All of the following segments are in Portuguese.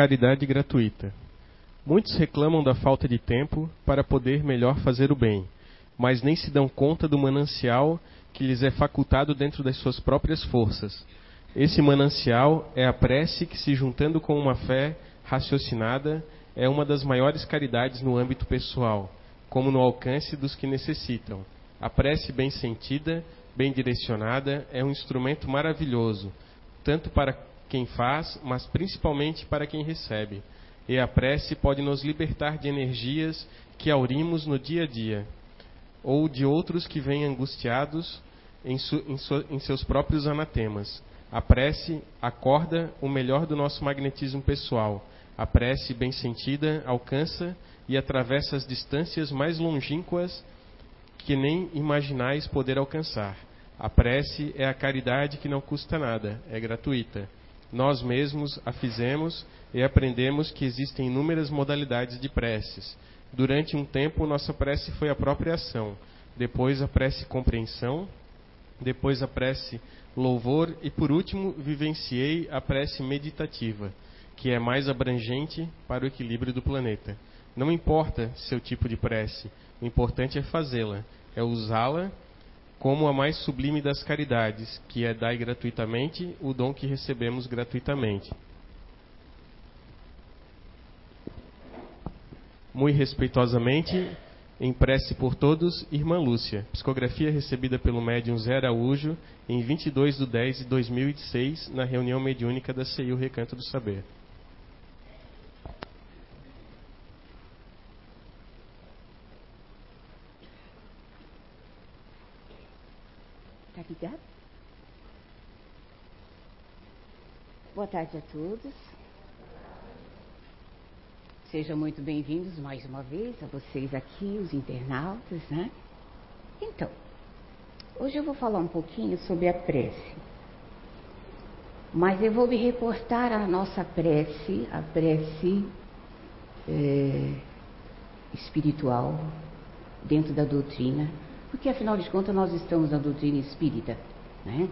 caridade gratuita. Muitos reclamam da falta de tempo para poder melhor fazer o bem, mas nem se dão conta do manancial que lhes é facultado dentro das suas próprias forças. Esse manancial é a prece que, se juntando com uma fé raciocinada, é uma das maiores caridades no âmbito pessoal, como no alcance dos que necessitam. A prece bem sentida, bem direcionada, é um instrumento maravilhoso, tanto para quem faz, mas principalmente para quem recebe. E a prece pode nos libertar de energias que aurimos no dia a dia, ou de outros que vêm angustiados em, su, em, su, em seus próprios anatemas. A prece acorda o melhor do nosso magnetismo pessoal. A prece bem sentida alcança e atravessa as distâncias mais longínquas que nem imaginais poder alcançar. A prece é a caridade que não custa nada, é gratuita. Nós mesmos a fizemos e aprendemos que existem inúmeras modalidades de preces. Durante um tempo, nossa prece foi a própria ação, depois a prece compreensão, depois a prece louvor e, por último, vivenciei a prece meditativa, que é mais abrangente para o equilíbrio do planeta. Não importa seu tipo de prece, o importante é fazê-la, é usá-la como a mais sublime das caridades, que é dar gratuitamente o dom que recebemos gratuitamente. Muito respeitosamente, em prece por todos, Irmã Lúcia. Psicografia recebida pelo médium Zé Araújo em 22 de 10 de 2006, na reunião mediúnica da CEIU Recanto do Saber. Ligado? Boa tarde a todos. Sejam muito bem-vindos mais uma vez a vocês aqui, os internautas, né? Então, hoje eu vou falar um pouquinho sobre a prece. Mas eu vou me reportar à nossa prece, a prece é, espiritual, dentro da doutrina porque afinal de contas nós estamos na doutrina espírita, né?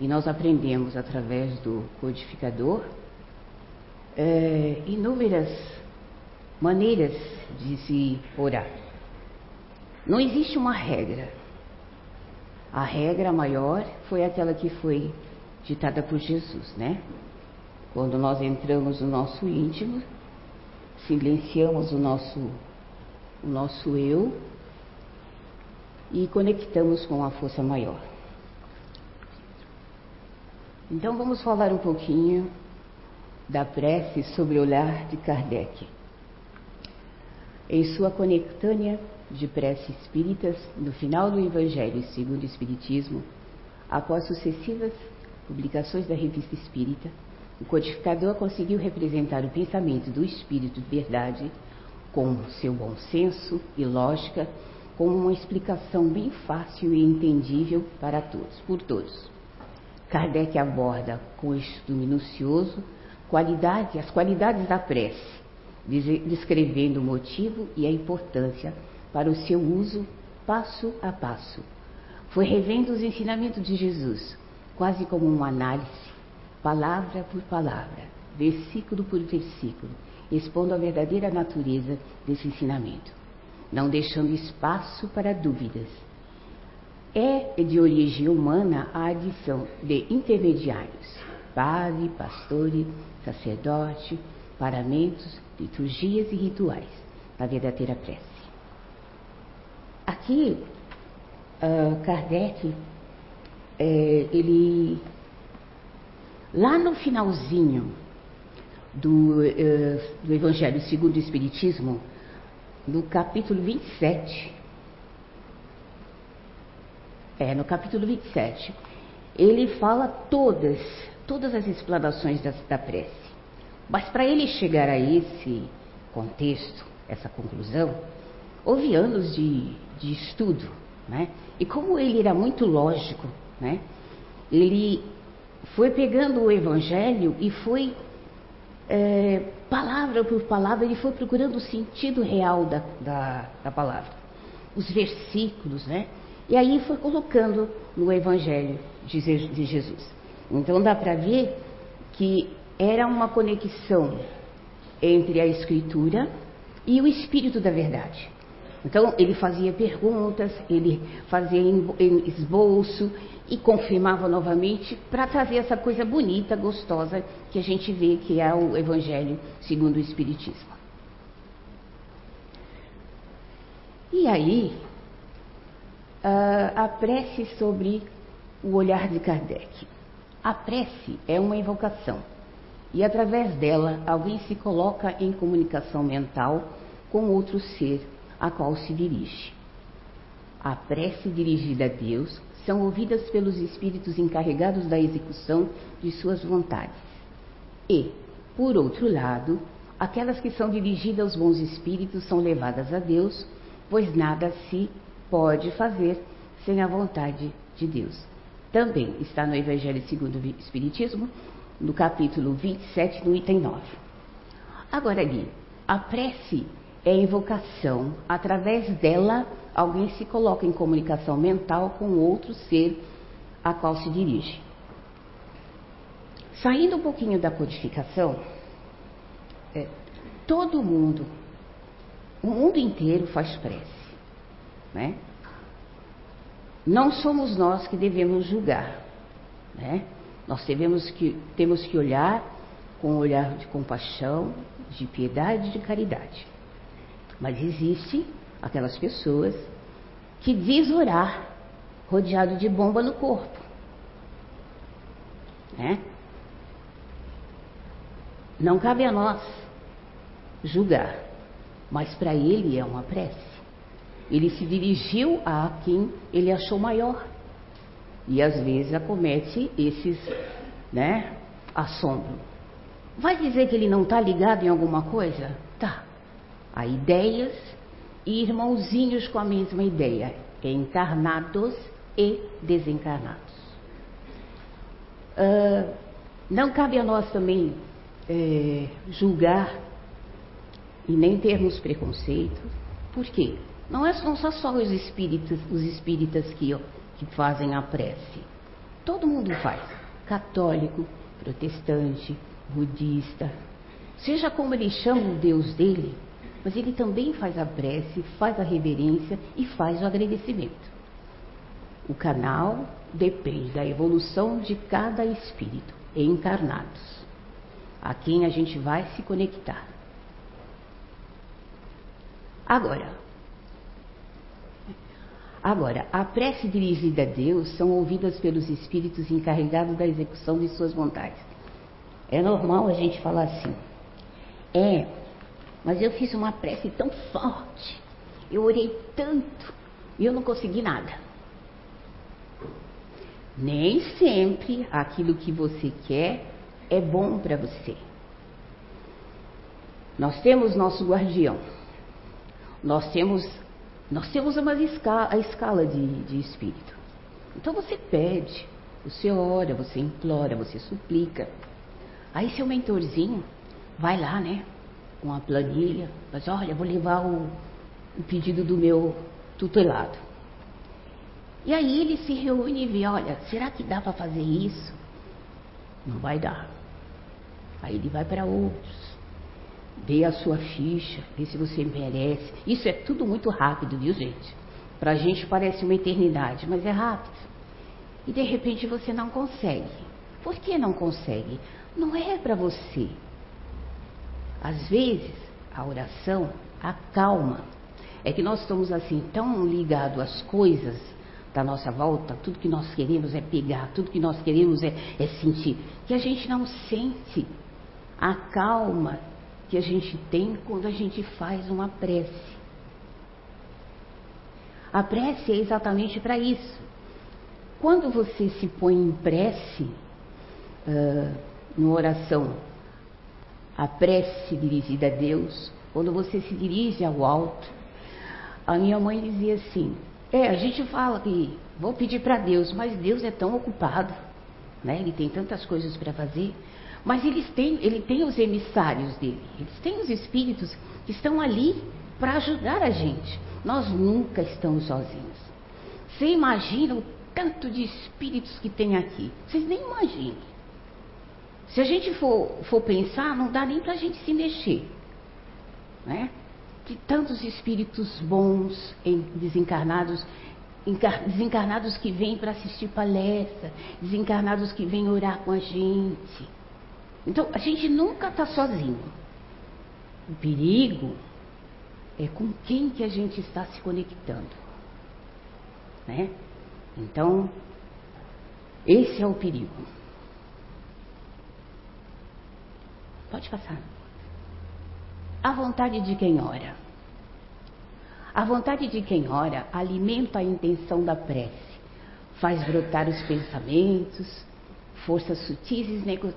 E nós aprendemos através do codificador é, inúmeras maneiras de se orar. Não existe uma regra. A regra maior foi aquela que foi ditada por Jesus, né? Quando nós entramos no nosso íntimo, silenciamos o nosso, o nosso eu e conectamos com a força maior. Então vamos falar um pouquinho da prece sobre o olhar de Kardec. Em sua conectânea de prece espíritas, no final do Evangelho segundo o Espiritismo, após sucessivas publicações da Revista Espírita, o codificador conseguiu representar o pensamento do Espírito de verdade com seu bom senso e lógica como uma explicação bem fácil e entendível para todos, por todos. Kardec aborda com estudo minucioso qualidade, as qualidades da prece, descrevendo o motivo e a importância para o seu uso passo a passo. Foi revendo os ensinamentos de Jesus, quase como uma análise, palavra por palavra, versículo por versículo, expondo a verdadeira natureza desse ensinamento não deixando espaço para dúvidas. É de origem humana a adição de intermediários, padre, pastore, sacerdote, paramentos, liturgias e rituais na verdadeira prece. Aqui, uh, Kardec, é, ele, lá no finalzinho do, uh, do Evangelho segundo o Espiritismo, no capítulo 27. É, no capítulo 27. Ele fala todas, todas as explanações da, da prece. Mas para ele chegar a esse contexto, essa conclusão, houve anos de, de estudo, né? E como ele era muito lógico, né? Ele foi pegando o evangelho e foi é, palavra por palavra, ele foi procurando o sentido real da, da, da palavra, os versículos, né? E aí foi colocando no Evangelho de, de Jesus. Então dá para ver que era uma conexão entre a escritura e o espírito da verdade. Então, ele fazia perguntas, ele fazia esboço e confirmava novamente para trazer essa coisa bonita, gostosa que a gente vê que é o Evangelho segundo o Espiritismo. E aí, a prece sobre o olhar de Kardec. A prece é uma invocação e através dela alguém se coloca em comunicação mental com outro ser a qual se dirige. A prece dirigida a Deus são ouvidas pelos espíritos encarregados da execução de suas vontades. E, por outro lado, aquelas que são dirigidas aos bons espíritos são levadas a Deus, pois nada se pode fazer sem a vontade de Deus. Também está no Evangelho segundo o Espiritismo, no capítulo 27, no item 9. Agora ali, a prece é invocação. Através dela, alguém se coloca em comunicação mental com outro ser a qual se dirige. Saindo um pouquinho da codificação, é, todo mundo, o mundo inteiro faz prece, né? Não somos nós que devemos julgar, né? Nós devemos que, temos que olhar com um olhar de compaixão, de piedade e de caridade. Mas existe aquelas pessoas que diz orar rodeado de bomba no corpo. Né? Não cabe a nós julgar, mas para ele é uma prece. Ele se dirigiu a quem ele achou maior. E às vezes acomete esses, né, assombro. Vai dizer que ele não está ligado em alguma coisa? A ideias e irmãozinhos com a mesma ideia, encarnados e desencarnados. Uh, não cabe a nós também é, julgar e nem termos preconceito, por quê? Não, é, não são só os espíritas, os espíritas que, que fazem a prece. Todo mundo faz. Católico, protestante, budista. Seja como ele chama o Deus dele, mas ele também faz a prece, faz a reverência e faz o agradecimento. O canal depende da evolução de cada espírito encarnados, a quem a gente vai se conectar. Agora, agora, a prece dirigida a Deus são ouvidas pelos espíritos encarregados da execução de suas vontades. É normal a gente falar assim. É, mas eu fiz uma prece tão forte, eu orei tanto e eu não consegui nada. Nem sempre aquilo que você quer é bom para você. Nós temos nosso guardião. Nós temos, nós temos uma escala, a escala de, de espírito. Então você pede, você ora, você implora, você suplica. Aí seu mentorzinho vai lá, né? Com a planilha, mas olha, vou levar o, o pedido do meu tutelado. E aí ele se reúne e vê, olha, será que dá para fazer isso? Não vai dar. Aí ele vai para outros, vê a sua ficha, vê se você merece. Isso é tudo muito rápido, viu gente? Para a gente parece uma eternidade, mas é rápido. E de repente você não consegue. Por que não consegue? Não é para você. Às vezes, a oração acalma. É que nós estamos assim tão ligados às coisas da nossa volta, tudo que nós queremos é pegar, tudo que nós queremos é, é sentir, que a gente não sente a calma que a gente tem quando a gente faz uma prece. A prece é exatamente para isso. Quando você se põe em prece, uh, numa oração a prece dirigida a Deus, quando você se dirige ao alto. A minha mãe dizia assim: é, a gente fala que vou pedir para Deus, mas Deus é tão ocupado, né? Ele tem tantas coisas para fazer. Mas eles têm, ele tem os emissários dele, eles têm os espíritos que estão ali para ajudar a gente. Nós nunca estamos sozinhos. Você imagina o tanto de espíritos que tem aqui? Vocês nem imaginam. Se a gente for, for pensar, não dá nem para a gente se mexer. Né? De tantos espíritos bons, desencarnados, desencarnados que vêm para assistir palestra, desencarnados que vêm orar com a gente. Então, a gente nunca está sozinho. O perigo é com quem que a gente está se conectando. Né? Então, esse é o perigo. Pode passar. A vontade de quem ora. A vontade de quem ora alimenta a intenção da prece, faz brotar os pensamentos, força sutis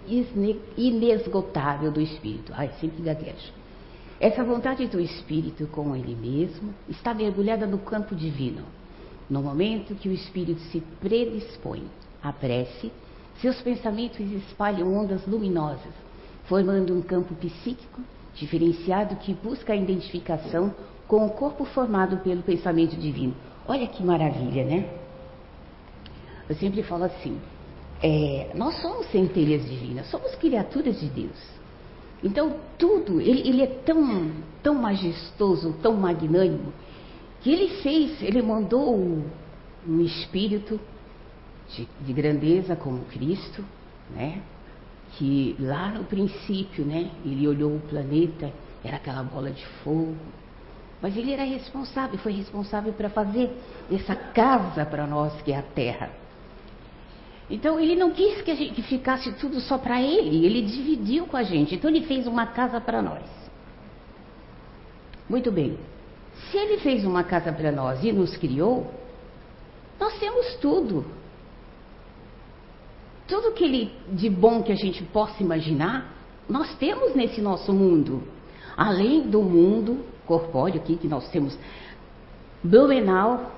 e inesgotável do espírito. Ai, sempre gaguejo. Essa vontade do espírito com ele mesmo está mergulhada no campo divino. No momento que o espírito se predispõe à prece, seus pensamentos espalham ondas luminosas, formando um campo psíquico diferenciado que busca a identificação com o corpo formado pelo pensamento divino. Olha que maravilha, né? Eu sempre falo assim: é, nós somos centelhas divinas, somos criaturas de Deus. Então, tudo, ele, ele é tão, tão majestoso, tão magnânimo, que ele fez, ele mandou um espírito de, de grandeza como Cristo, né? Que lá no princípio, né? Ele olhou o planeta, era aquela bola de fogo, mas ele era responsável, foi responsável para fazer essa casa para nós que é a Terra. Então ele não quis que, gente, que ficasse tudo só para ele, ele dividiu com a gente. Então ele fez uma casa para nós. Muito bem. Se ele fez uma casa para nós e nos criou, nós temos tudo. Tudo que ele de bom que a gente possa imaginar, nós temos nesse nosso mundo. Além do mundo corpóreo aqui que nós temos, Blumenau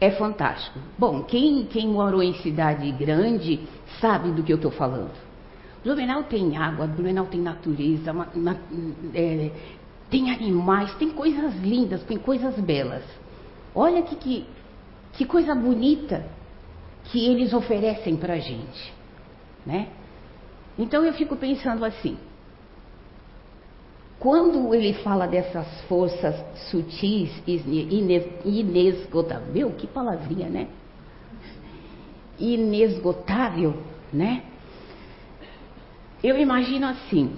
é fantástico. Bom, quem, quem morou em cidade grande sabe do que eu estou falando. Blumenau tem água, Blumenau tem natureza, uma, uma, é, tem animais, tem coisas lindas, tem coisas belas. Olha que, que, que coisa bonita que eles oferecem para a gente. Né? Então eu fico pensando assim: quando ele fala dessas forças sutis, inesgotável, meu, que palavrinha, né? Inesgotável, né? Eu imagino assim,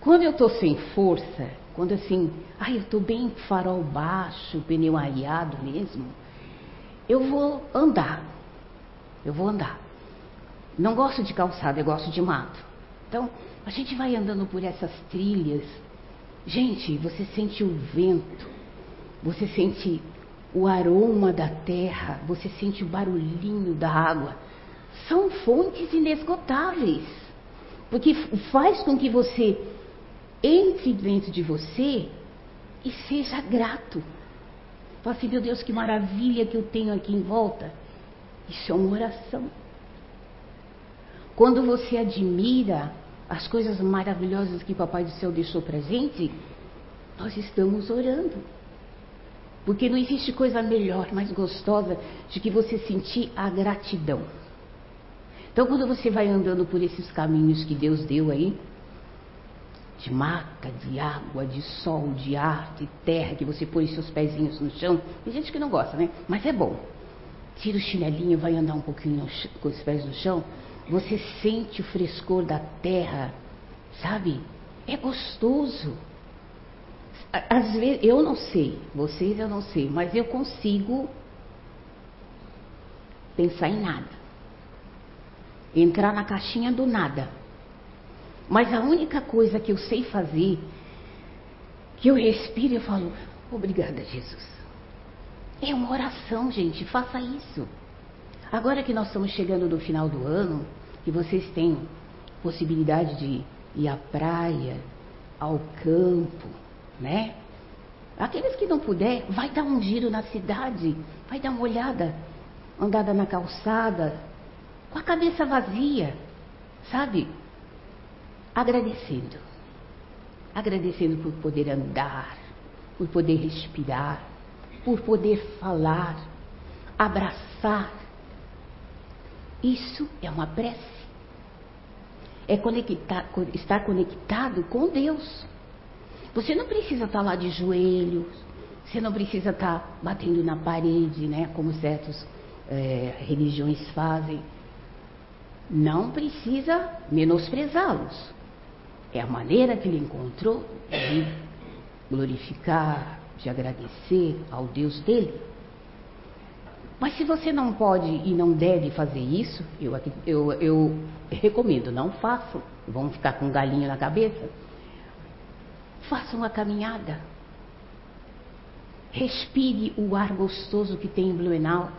quando eu estou sem força, quando assim, ai, eu estou bem farol baixo, pneu areado mesmo, eu vou andar. Eu vou andar. Não gosto de calçada, eu gosto de mato. Então, a gente vai andando por essas trilhas. Gente, você sente o vento, você sente o aroma da terra, você sente o barulhinho da água. São fontes inesgotáveis. Porque faz com que você entre dentro de você e seja grato. Fala assim, meu Deus, que maravilha que eu tenho aqui em volta. Isso é uma oração. Quando você admira as coisas maravilhosas que Papai do Céu deixou para gente, nós estamos orando. Porque não existe coisa melhor, mais gostosa, de que você sentir a gratidão. Então, quando você vai andando por esses caminhos que Deus deu aí, de mata, de água, de sol, de ar, de terra, que você põe seus pezinhos no chão, tem gente que não gosta, né? Mas é bom. Tira o chinelinho, vai andar um pouquinho com os pés no chão, você sente o frescor da terra, sabe? É gostoso. Às vezes, eu não sei, vocês eu não sei, mas eu consigo pensar em nada. Entrar na caixinha do nada. Mas a única coisa que eu sei fazer, que eu respiro e falo, obrigada, Jesus. É uma oração, gente, faça isso. Agora que nós estamos chegando no final do ano, que vocês têm possibilidade de ir à praia, ao campo, né? Aqueles que não puder, vai dar um giro na cidade, vai dar uma olhada, andada na calçada, com a cabeça vazia, sabe? Agradecendo. Agradecendo por poder andar, por poder respirar, por poder falar, abraçar, isso é uma prece. é conectar, estar conectado com Deus. Você não precisa estar lá de joelhos, você não precisa estar batendo na parede, né? Como certas é, religiões fazem. Não precisa menosprezá-los. É a maneira que ele encontrou de glorificar, de agradecer ao Deus dele. Mas se você não pode e não deve fazer isso, eu, eu, eu recomendo, não façam. Vão ficar com um galinho na cabeça. Faça uma caminhada. Respire o ar gostoso que tem em Blumenau.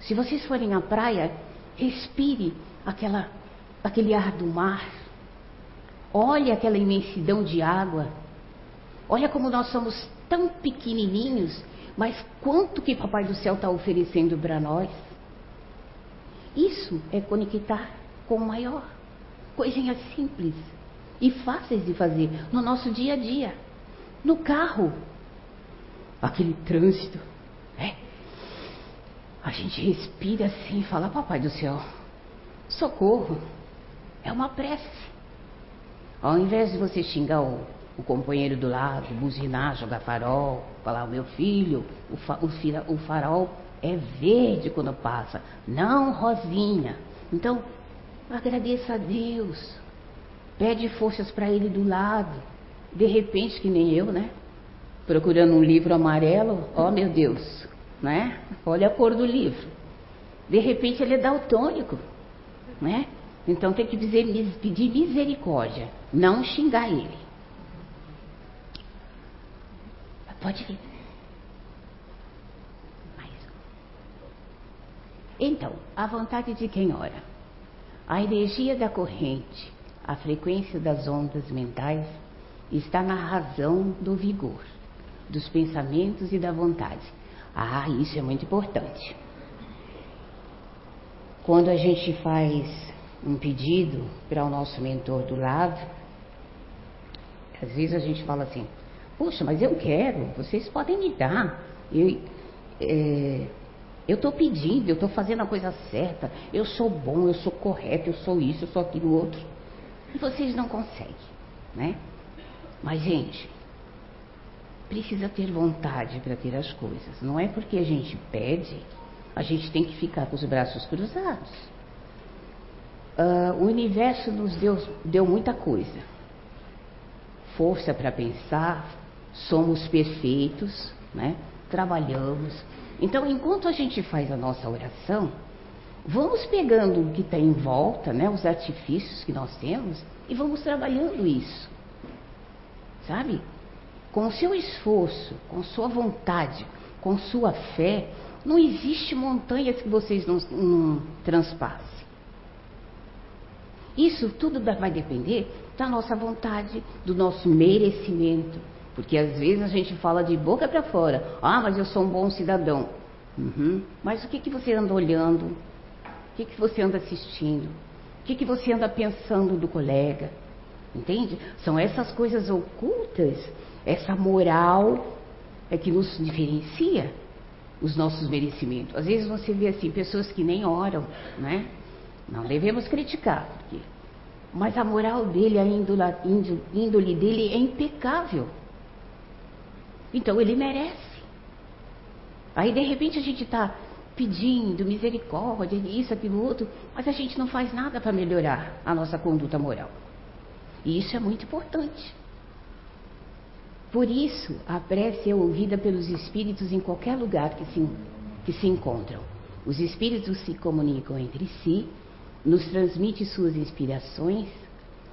Se vocês forem à praia, respire aquela, aquele ar do mar. Olhe aquela imensidão de água. Olha como nós somos tão pequenininhos, mas quanto que Papai do Céu está oferecendo para nós. Isso é conectar com o maior. Coisinhas simples e fáceis de fazer no nosso dia a dia. No carro, aquele trânsito. É. A gente respira assim e fala, Papai do Céu, socorro. É uma prece. Ao invés de você xingar o, o companheiro do lado, buzinar, jogar farol, falar, meu filho, o, fa, o, fira, o farol é verde quando passa, não rosinha. Então, agradeça a Deus. Pede forças para ele do lado. De repente, que nem eu, né? Procurando um livro amarelo, ó oh, meu Deus, né? Olha a cor do livro. De repente ele é daltônico, né? Então tem que dizer, pedir misericórdia, não xingar ele. Pode vir. Mais Então, a vontade de quem ora. A energia da corrente, a frequência das ondas mentais está na razão do vigor, dos pensamentos e da vontade. Ah, isso é muito importante. Quando a gente faz um pedido para o nosso mentor do lado, às vezes a gente fala assim: Poxa, mas eu quero, vocês podem me dar. Eu é, estou pedindo, eu estou fazendo a coisa certa, eu sou bom, eu sou correto, eu sou isso, eu sou aquilo outro. E vocês não conseguem, né? Mas, gente, precisa ter vontade para ter as coisas. Não é porque a gente pede, a gente tem que ficar com os braços cruzados. Uh, o universo nos deu, deu muita coisa. Força para pensar, somos perfeitos, né? trabalhamos. Então, enquanto a gente faz a nossa oração, vamos pegando o que está em volta, né? os artifícios que nós temos, e vamos trabalhando isso. Sabe? Com o seu esforço, com sua vontade, com sua fé, não existe montanhas que vocês não, não transpassem. Isso tudo vai depender da nossa vontade, do nosso merecimento. Porque às vezes a gente fala de boca para fora, ah, mas eu sou um bom cidadão. Uhum. Mas o que, que você anda olhando? O que, que você anda assistindo? O que, que você anda pensando do colega? Entende? São essas coisas ocultas, essa moral é que nos diferencia os nossos merecimentos. Às vezes você vê assim, pessoas que nem oram, né? Não devemos criticar, porque... mas a moral dele, a índole, dele é impecável. Então ele merece. Aí de repente a gente está pedindo misericórdia, isso, aquilo, outro, mas a gente não faz nada para melhorar a nossa conduta moral. E isso é muito importante. Por isso, a prece é ouvida pelos espíritos em qualquer lugar que se, que se encontram. Os espíritos se comunicam entre si nos transmite suas inspirações,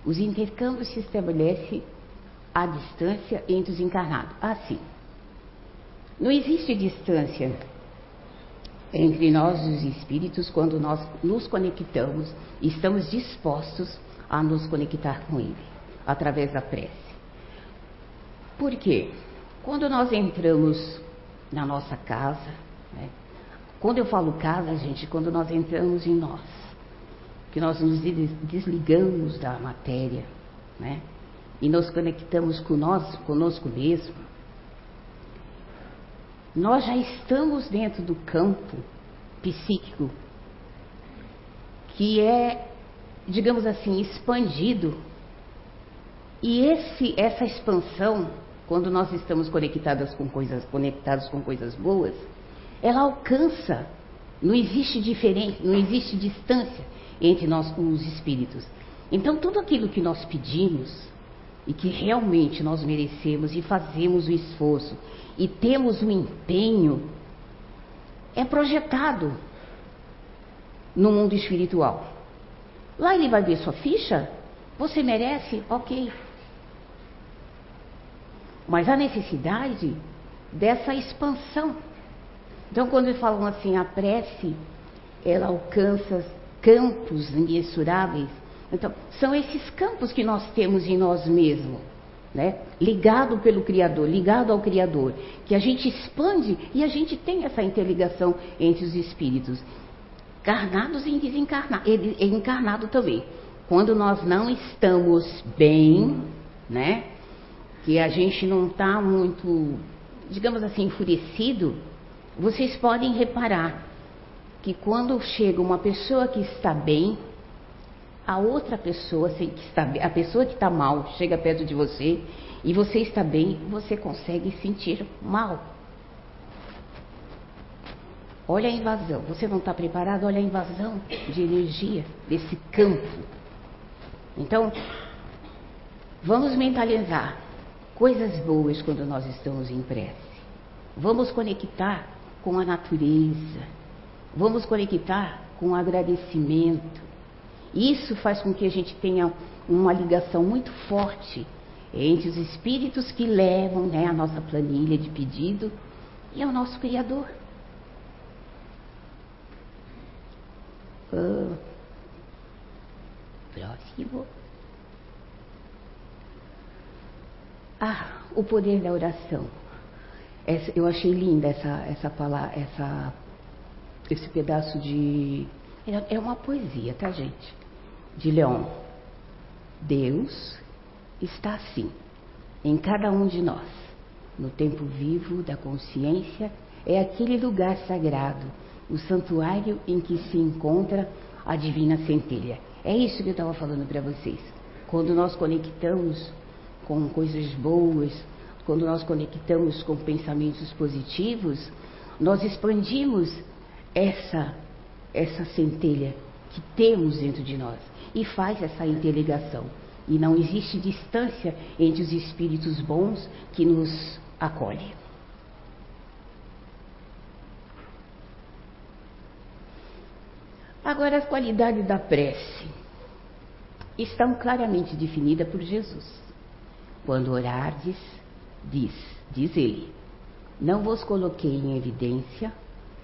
os intercâmbios se estabelecem à distância entre os encarnados. Assim, não existe distância entre nós e os espíritos quando nós nos conectamos e estamos dispostos a nos conectar com Ele, através da prece. Por quê? Quando nós entramos na nossa casa, né? quando eu falo casa, gente, quando nós entramos em nós, que nós nos desligamos da matéria, né? E nos conectamos com nós, conosco mesmo. Nós já estamos dentro do campo psíquico que é digamos assim, expandido. E esse, essa expansão, quando nós estamos conectadas com coisas, conectados com coisas boas, ela alcança. Não existe diferença, não existe distância entre nós, os espíritos. Então, tudo aquilo que nós pedimos e que realmente nós merecemos e fazemos o esforço e temos o empenho, é projetado no mundo espiritual. Lá ele vai ver sua ficha, você merece, ok. Mas a necessidade dessa expansão. Então, quando falam assim, a prece, ela alcança campos imensuráveis. Então, são esses campos que nós temos em nós mesmos, né? ligado pelo Criador, ligado ao Criador, que a gente expande e a gente tem essa interligação entre os espíritos, encarnados e desencarnados, e encarnado também. Quando nós não estamos bem, né? que a gente não está muito, digamos assim, enfurecido, vocês podem reparar que quando chega uma pessoa que está bem, a outra pessoa, que está, a pessoa que está mal, chega perto de você e você está bem, você consegue sentir mal. Olha a invasão. Você não está preparado? Olha a invasão de energia desse campo. Então, vamos mentalizar coisas boas quando nós estamos em prece. Vamos conectar com a natureza. Vamos conectar com agradecimento. Isso faz com que a gente tenha uma ligação muito forte entre os espíritos que levam né, a nossa planilha de pedido e ao nosso Criador. Uh, próximo. Ah, o poder da oração. Essa, eu achei linda essa, essa palavra, essa, esse pedaço de. É, é uma poesia, tá, gente? De Leão. Deus está assim, em cada um de nós. No tempo vivo da consciência, é aquele lugar sagrado, o santuário em que se encontra a divina centelha. É isso que eu estava falando para vocês. Quando nós conectamos com coisas boas, quando nós conectamos com pensamentos positivos, nós expandimos essa essa centelha que temos dentro de nós e faz essa interligação. E não existe distância entre os espíritos bons que nos acolhem. Agora, as qualidades da prece estão claramente definidas por Jesus. Quando orardes, diz, diz ele, não vos coloquei em evidência,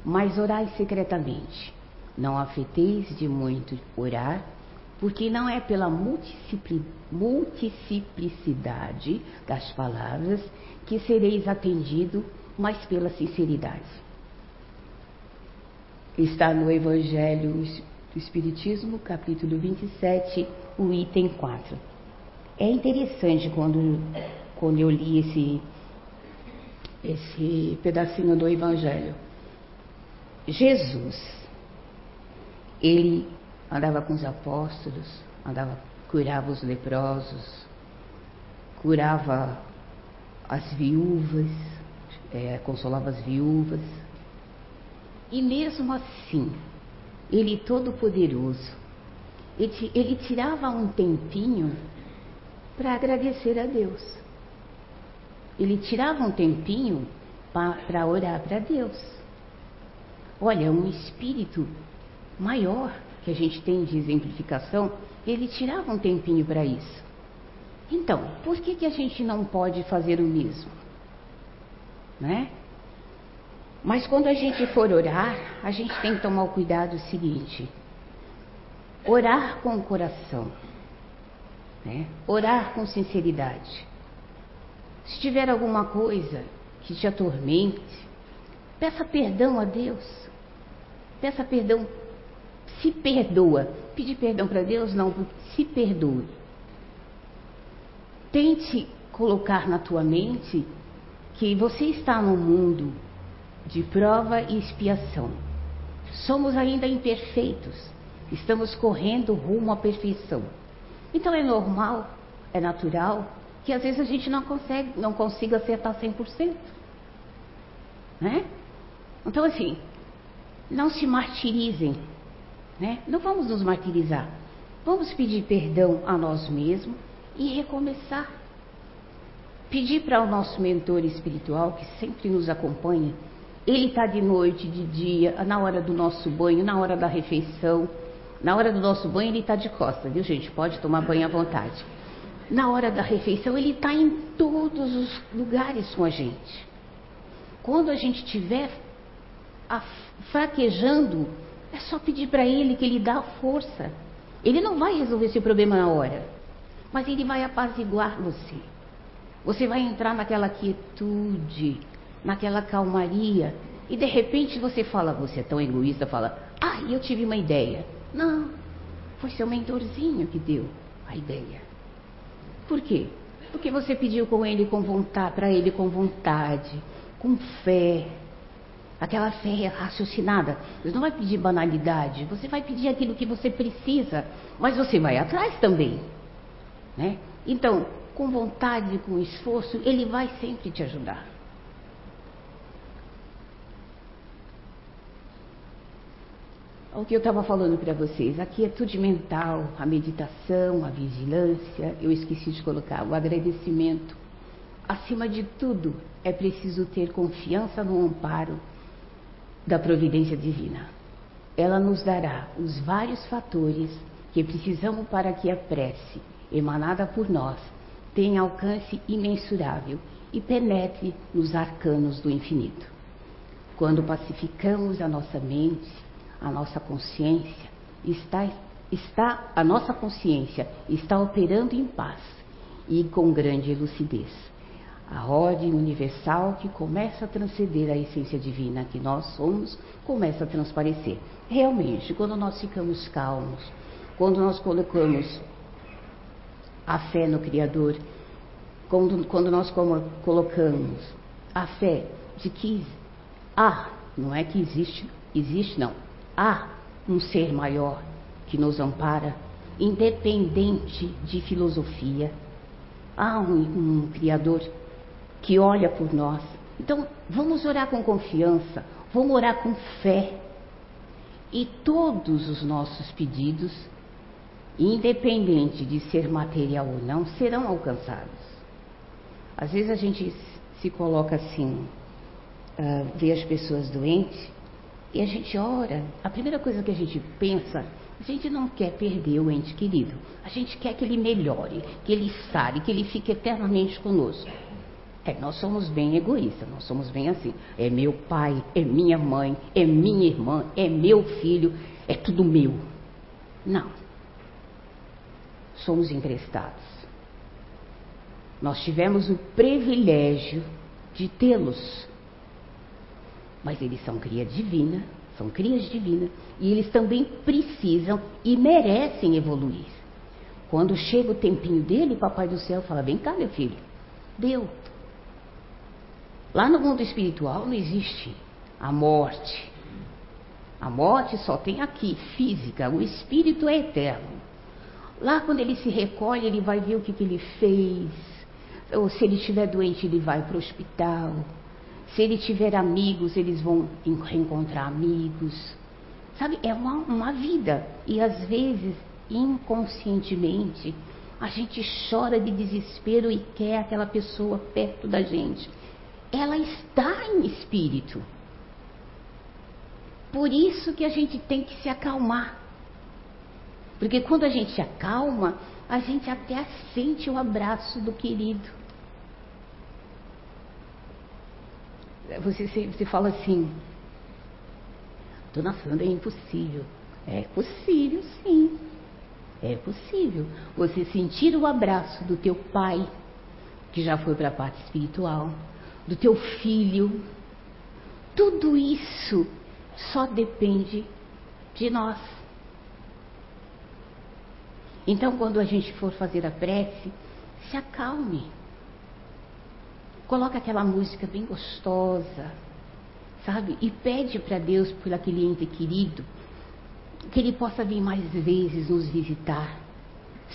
mas orai secretamente. Não afeteis de muito orar, porque não é pela multiplicidade das palavras que sereis atendido, mas pela sinceridade. Está no Evangelho do Espiritismo, capítulo 27, o item 4. É interessante quando, quando eu li esse, esse pedacinho do Evangelho. Jesus, ele andava com os apóstolos, andava, curava os leprosos, curava as viúvas, é, consolava as viúvas. E mesmo assim, ele todo poderoso, ele, ele tirava um tempinho para agradecer a Deus. Ele tirava um tempinho para orar para Deus. Olha, um espírito maior que a gente tem de exemplificação, ele tirava um tempinho para isso. Então, por que, que a gente não pode fazer o mesmo? Né? Mas quando a gente for orar, a gente tem que tomar o cuidado seguinte: orar com o coração. Né? Orar com sinceridade. Se tiver alguma coisa que te atormente, peça perdão a Deus. Peça perdão. Se perdoa. Pedir perdão para Deus, não, se perdoe. Tente colocar na tua mente que você está num mundo de prova e expiação. Somos ainda imperfeitos, Estamos correndo rumo à perfeição. Então é normal, é natural que às vezes a gente não consegue, não consiga acertar 100%. Né? Então assim, não se martirizem, né? Não vamos nos martirizar. Vamos pedir perdão a nós mesmos e recomeçar. Pedir para o nosso mentor espiritual, que sempre nos acompanha, ele está de noite, de dia, na hora do nosso banho, na hora da refeição. Na hora do nosso banho, ele está de costas, viu, gente? Pode tomar banho à vontade. Na hora da refeição, ele está em todos os lugares com a gente. Quando a gente estiver fraquejando, é só pedir para ele que ele dá força. Ele não vai resolver esse problema na hora, mas ele vai apaziguar você. Você vai entrar naquela quietude, naquela calmaria, e de repente você fala, você é tão egoísta, fala, ah, eu tive uma ideia. Não, foi seu mentorzinho que deu a ideia. Por quê? Porque você pediu com ele com vontade, para ele com vontade, com fé. Aquela fé raciocinada. Você não vai pedir banalidade, você vai pedir aquilo que você precisa, mas você vai atrás também. Né? Então, com vontade, com esforço, ele vai sempre te ajudar. o que eu estava falando para vocês, aqui é tudo mental, a meditação, a vigilância, eu esqueci de colocar o agradecimento. Acima de tudo, é preciso ter confiança no amparo da providência divina. Ela nos dará os vários fatores que precisamos para que a prece, emanada por nós, tenha alcance imensurável e penetre nos arcanos do infinito. Quando pacificamos a nossa mente, a nossa consciência está, está a nossa consciência está operando em paz e com grande lucidez. A ordem universal que começa a transcender a essência divina que nós somos, começa a transparecer. Realmente, quando nós ficamos calmos, quando nós colocamos a fé no Criador, quando, quando nós colocamos a fé de que há, não é que existe, existe não, há um ser maior que nos ampara, independente de filosofia. Há um, um Criador que olha por nós. Então, vamos orar com confiança, vamos orar com fé. E todos os nossos pedidos, independente de ser material ou não, serão alcançados. Às vezes a gente se coloca assim, uh, vê as pessoas doentes e a gente ora, a primeira coisa que a gente pensa, a gente não quer perder o ente querido. A gente quer que ele melhore, que ele sare, que ele fique eternamente conosco. É, nós somos bem egoístas, nós somos bem assim. É meu pai, é minha mãe, é minha irmã, é meu filho, é tudo meu. Não. Somos emprestados. Nós tivemos o privilégio de tê-los mas eles são cria divina, são crias divinas, e eles também precisam e merecem evoluir. Quando chega o tempinho dele, Papai do Céu fala: Vem cá, meu filho, deu. Lá no mundo espiritual não existe a morte. A morte só tem aqui, física, o espírito é eterno. Lá quando ele se recolhe, ele vai ver o que, que ele fez. Ou se ele estiver doente, ele vai para o hospital se ele tiver amigos, eles vão reencontrar amigos. Sabe, é uma, uma vida. E às vezes, inconscientemente, a gente chora de desespero e quer aquela pessoa perto da gente. Ela está em espírito. Por isso que a gente tem que se acalmar. Porque quando a gente se acalma, a gente até sente o abraço do querido. você, você fala assim, Dona Sandra, é impossível. É possível, sim. É possível. Você sentir o abraço do teu pai, que já foi para a parte espiritual, do teu filho. Tudo isso só depende de nós. Então, quando a gente for fazer a prece, se acalme. Coloca aquela música bem gostosa, sabe? E pede para Deus por aquele ente querido que Ele possa vir mais vezes nos visitar.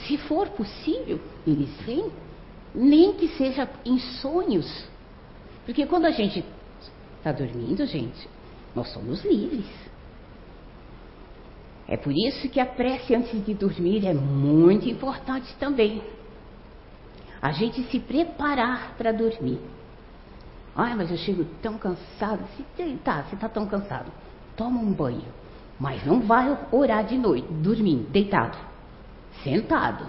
Se for possível, Ele vem, nem que seja em sonhos. Porque quando a gente está dormindo, gente, nós somos livres. É por isso que a prece antes de dormir é muito importante também. A gente se preparar para dormir. Ai, mas eu chego tão cansado. Se, tá, você está tão cansado. Toma um banho. Mas não vai orar de noite, dormindo, deitado. Sentado.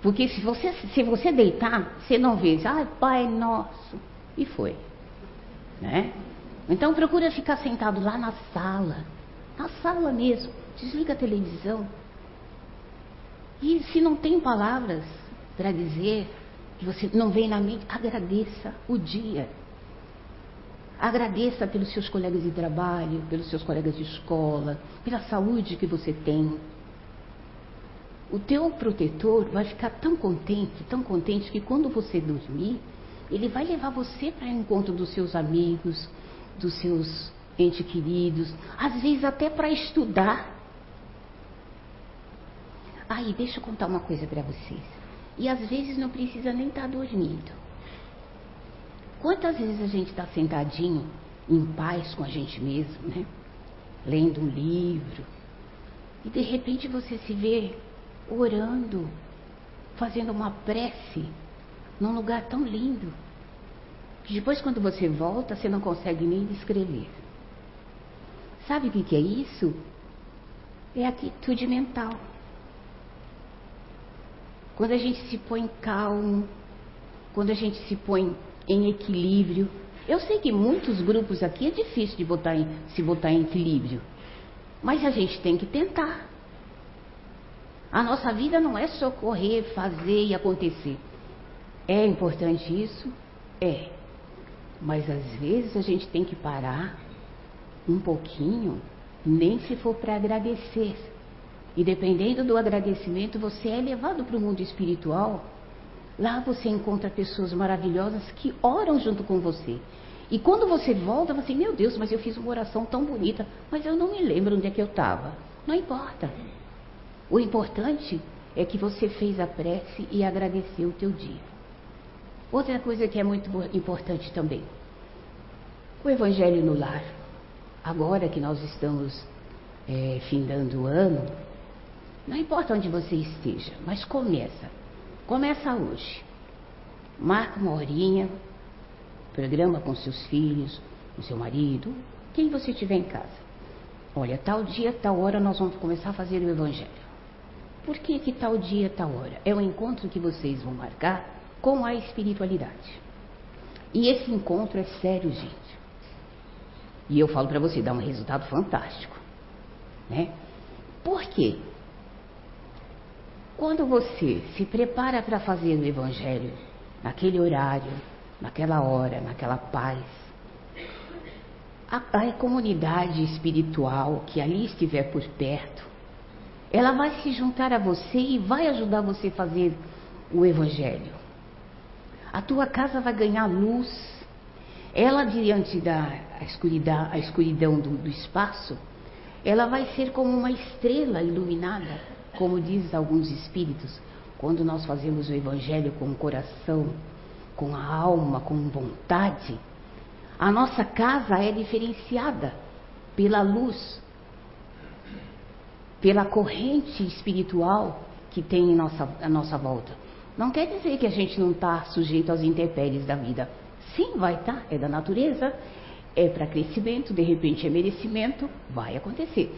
Porque se você, se você deitar, você não vê, ai, Pai Nosso. E foi. Né? Então procura ficar sentado lá na sala. Na sala mesmo. Desliga a televisão. E se não tem palavras para dizer, que você não vem na mente, agradeça o dia. Agradeça pelos seus colegas de trabalho, pelos seus colegas de escola, pela saúde que você tem. O teu protetor vai ficar tão contente, tão contente que quando você dormir, ele vai levar você para o encontro dos seus amigos, dos seus entes queridos, às vezes até para estudar. Aí, deixa eu contar uma coisa para vocês. E às vezes não precisa nem estar tá dormindo. Quantas vezes a gente está sentadinho, em paz com a gente mesmo, né? Lendo um livro, e de repente você se vê orando, fazendo uma prece num lugar tão lindo, que depois quando você volta você não consegue nem descrever. Sabe o que, é isso? É atitude mental. Quando a gente se põe calmo, quando a gente se põe em equilíbrio. Eu sei que muitos grupos aqui é difícil de botar em, se botar em equilíbrio, mas a gente tem que tentar. A nossa vida não é só correr, fazer e acontecer. É importante isso? É. Mas às vezes a gente tem que parar um pouquinho, nem se for para agradecer. E dependendo do agradecimento, você é levado para o mundo espiritual Lá você encontra pessoas maravilhosas que oram junto com você. E quando você volta, você, meu Deus, mas eu fiz uma oração tão bonita, mas eu não me lembro onde é que eu estava. Não importa. O importante é que você fez a prece e agradeceu o teu dia. Outra coisa que é muito importante também. O Evangelho no lar. Agora que nós estamos é, findando o ano, não importa onde você esteja, mas começa. Começa hoje. Marca uma horinha, programa com seus filhos, com seu marido, quem você tiver em casa. Olha, tal dia, tal hora nós vamos começar a fazer o evangelho. Por que, que tal dia, tal hora? É o encontro que vocês vão marcar com a espiritualidade. E esse encontro é sério, gente. E eu falo para você, dá um resultado fantástico. Né? Por quê? Quando você se prepara para fazer o Evangelho, naquele horário, naquela hora, naquela paz, a, a comunidade espiritual que ali estiver por perto, ela vai se juntar a você e vai ajudar você a fazer o Evangelho. A tua casa vai ganhar luz. Ela, diante da escuridão, a escuridão do, do espaço, ela vai ser como uma estrela iluminada como diz alguns espíritos, quando nós fazemos o evangelho com o coração, com a alma, com vontade, a nossa casa é diferenciada pela luz, pela corrente espiritual que tem em nossa, à nossa volta. Não quer dizer que a gente não está sujeito às intempéries da vida. Sim, vai estar, tá, é da natureza, é para crescimento, de repente é merecimento, vai acontecer.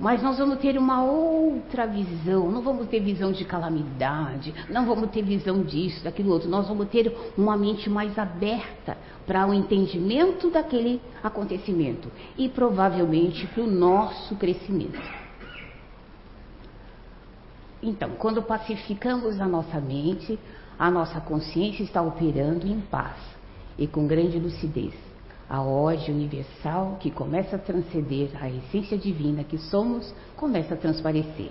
Mas nós vamos ter uma outra visão, não vamos ter visão de calamidade, não vamos ter visão disso, daquilo outro, nós vamos ter uma mente mais aberta para o entendimento daquele acontecimento e provavelmente para o nosso crescimento. Então, quando pacificamos a nossa mente, a nossa consciência está operando em paz e com grande lucidez a ode universal que começa a transcender a essência divina que somos, começa a transparecer.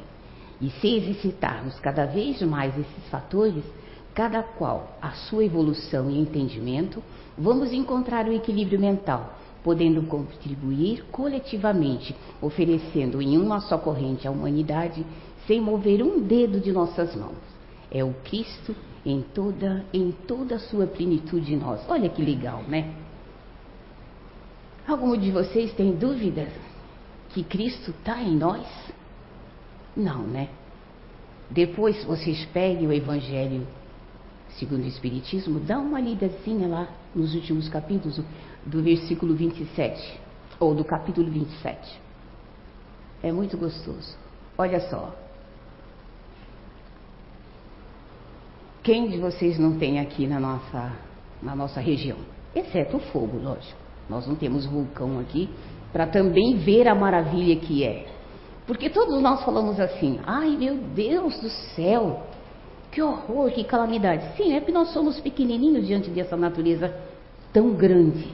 E se exercitarmos cada vez mais esses fatores, cada qual a sua evolução e entendimento, vamos encontrar o equilíbrio mental, podendo contribuir coletivamente, oferecendo em uma só corrente à humanidade, sem mover um dedo de nossas mãos. É o Cristo em toda, em toda a sua plenitude em nós. Olha que legal, né? Algum de vocês tem dúvidas que Cristo está em nós? Não, né? Depois vocês peguem o Evangelho segundo o Espiritismo, dá uma lidazinha lá nos últimos capítulos, do versículo 27, ou do capítulo 27. É muito gostoso. Olha só. Quem de vocês não tem aqui na nossa, na nossa região? Exceto o fogo, lógico. Nós não temos vulcão aqui para também ver a maravilha que é. Porque todos nós falamos assim: ai meu Deus do céu, que horror, que calamidade. Sim, é porque nós somos pequenininhos diante dessa natureza tão grande,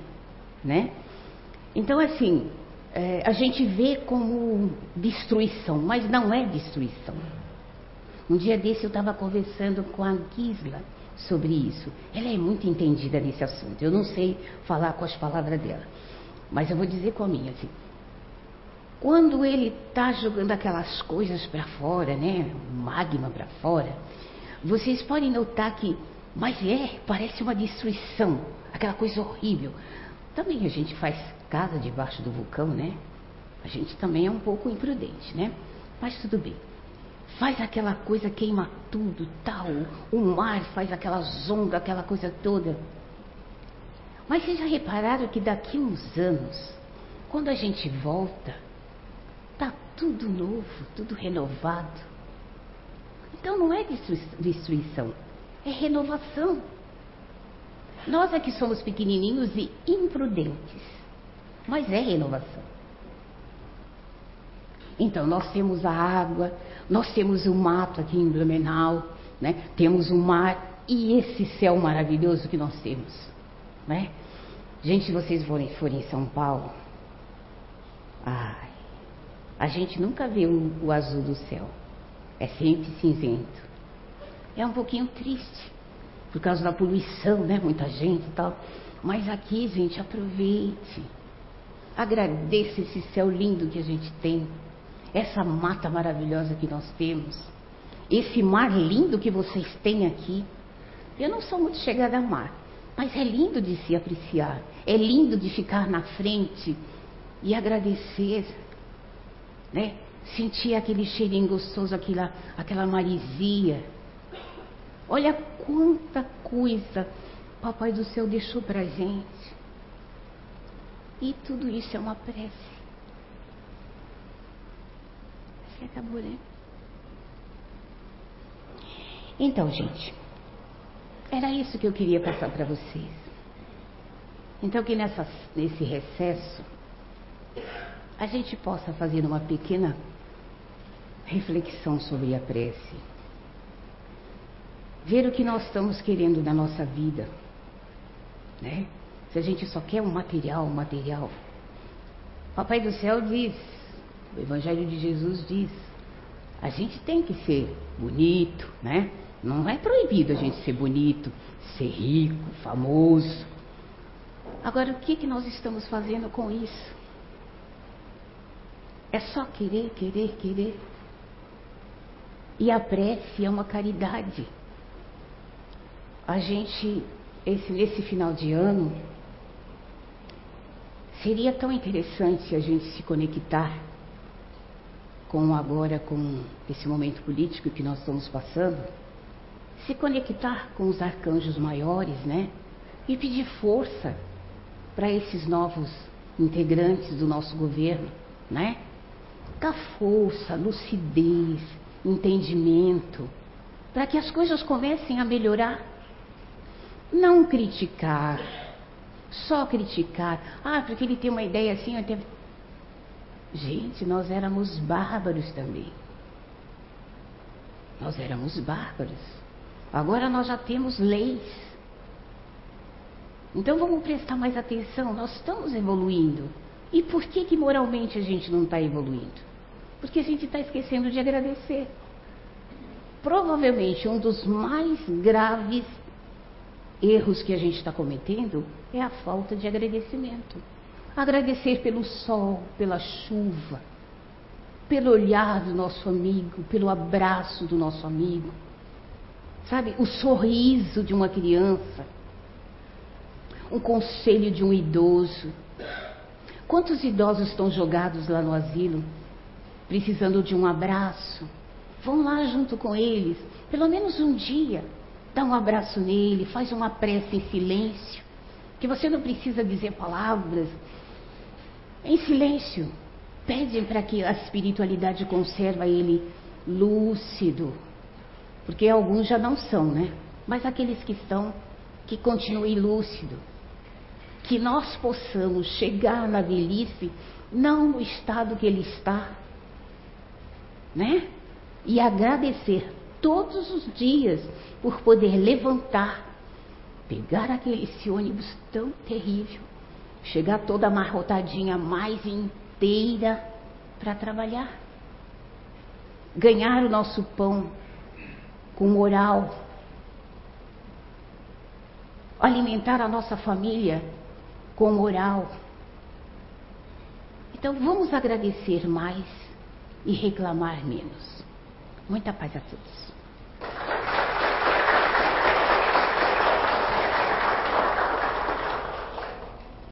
né? Então, assim, é, a gente vê como destruição, mas não é destruição. Um dia desse eu estava conversando com a Gisla sobre isso. Ela é muito entendida nesse assunto. Eu não sei falar com as palavras dela, mas eu vou dizer com a minha, assim. Quando ele está jogando aquelas coisas para fora, né? Magma para fora, vocês podem notar que, mas é, parece uma destruição, aquela coisa horrível. Também a gente faz casa debaixo do vulcão, né? A gente também é um pouco imprudente, né? Mas tudo bem. Faz aquela coisa, queima tudo, tal. O mar faz aquela zonga, aquela coisa toda. Mas vocês já repararam que daqui uns anos, quando a gente volta, tá tudo novo, tudo renovado. Então não é destruição, é renovação. Nós é que somos pequenininhos e imprudentes, mas é renovação. Então nós temos a água, nós temos o mato aqui em Blumenau, né? temos o mar e esse céu maravilhoso que nós temos. Né? Gente, vocês forem, forem em São Paulo, ai, a gente nunca vê o, o azul do céu é sempre cinzento. É um pouquinho triste, por causa da poluição, né? Muita gente e tal. Mas aqui, gente, aproveite. Agradeça esse céu lindo que a gente tem. Essa mata maravilhosa que nós temos. Esse mar lindo que vocês têm aqui. Eu não sou muito chegada a mar, mas é lindo de se apreciar. É lindo de ficar na frente e agradecer, né? sentir aquele cheirinho gostoso, aquela, aquela marisia. Olha quanta coisa Papai do Céu deixou para gente. E tudo isso é uma prece. Você acabou, né? Então, gente, era isso que eu queria passar para vocês. Então, que nessa, nesse recesso, a gente possa fazer uma pequena reflexão sobre a prece. Ver o que nós estamos querendo na nossa vida. Né? Se a gente só quer um material, um material. Papai do céu diz, o Evangelho de Jesus diz, a gente tem que ser bonito, né? Não é proibido a gente ser bonito, ser rico, famoso. Agora, o que, que nós estamos fazendo com isso? É só querer, querer, querer. E a prece é uma caridade. A gente, esse, nesse final de ano, seria tão interessante a gente se conectar com agora, com esse momento político que nós estamos passando, se conectar com os arcanjos maiores, né? E pedir força para esses novos integrantes do nosso governo, né? Dar força, lucidez, entendimento, para que as coisas comecem a melhorar. Não criticar, só criticar. Ah, porque ele tem uma ideia assim. Tenho... Gente, nós éramos bárbaros também. Nós éramos bárbaros. Agora nós já temos leis. Então vamos prestar mais atenção. Nós estamos evoluindo. E por que, que moralmente a gente não está evoluindo? Porque a gente está esquecendo de agradecer. Provavelmente um dos mais graves erros que a gente está cometendo é a falta de agradecimento. Agradecer pelo sol, pela chuva, pelo olhar do nosso amigo, pelo abraço do nosso amigo. Sabe, o sorriso de uma criança, um conselho de um idoso. Quantos idosos estão jogados lá no asilo, precisando de um abraço? Vão lá junto com eles, pelo menos um dia. Dá um abraço nele, faz uma prece em silêncio, que você não precisa dizer palavras. Em silêncio, pede para que a espiritualidade conserve ele lúcido, porque alguns já não são, né? Mas aqueles que estão, que continuem lúcido. Que nós possamos chegar na velhice, não no estado que ele está, né? E agradecer todos os dias por poder levantar, pegar aquele esse ônibus tão terrível, chegar toda amarrotadinha mais inteira para trabalhar. Ganhar o nosso pão com moral. Alimentar a nossa família com moral. Então vamos agradecer mais e reclamar menos. Muita paz a todos.